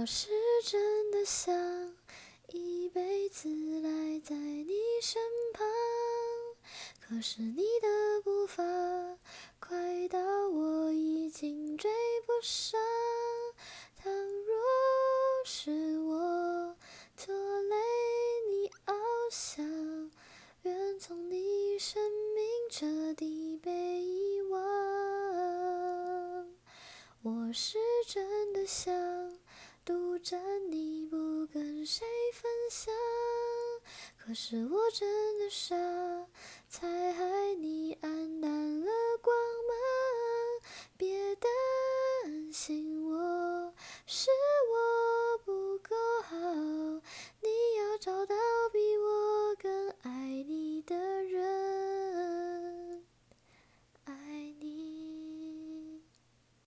我是真的想一辈子赖在你身旁，可是你的步伐快到我已经追不上。倘若是我拖累你翱翔，愿从你生命彻底被遗忘。我是真的想。谁分享，可是我真的傻，才害你黯淡了光芒。别担心，我是。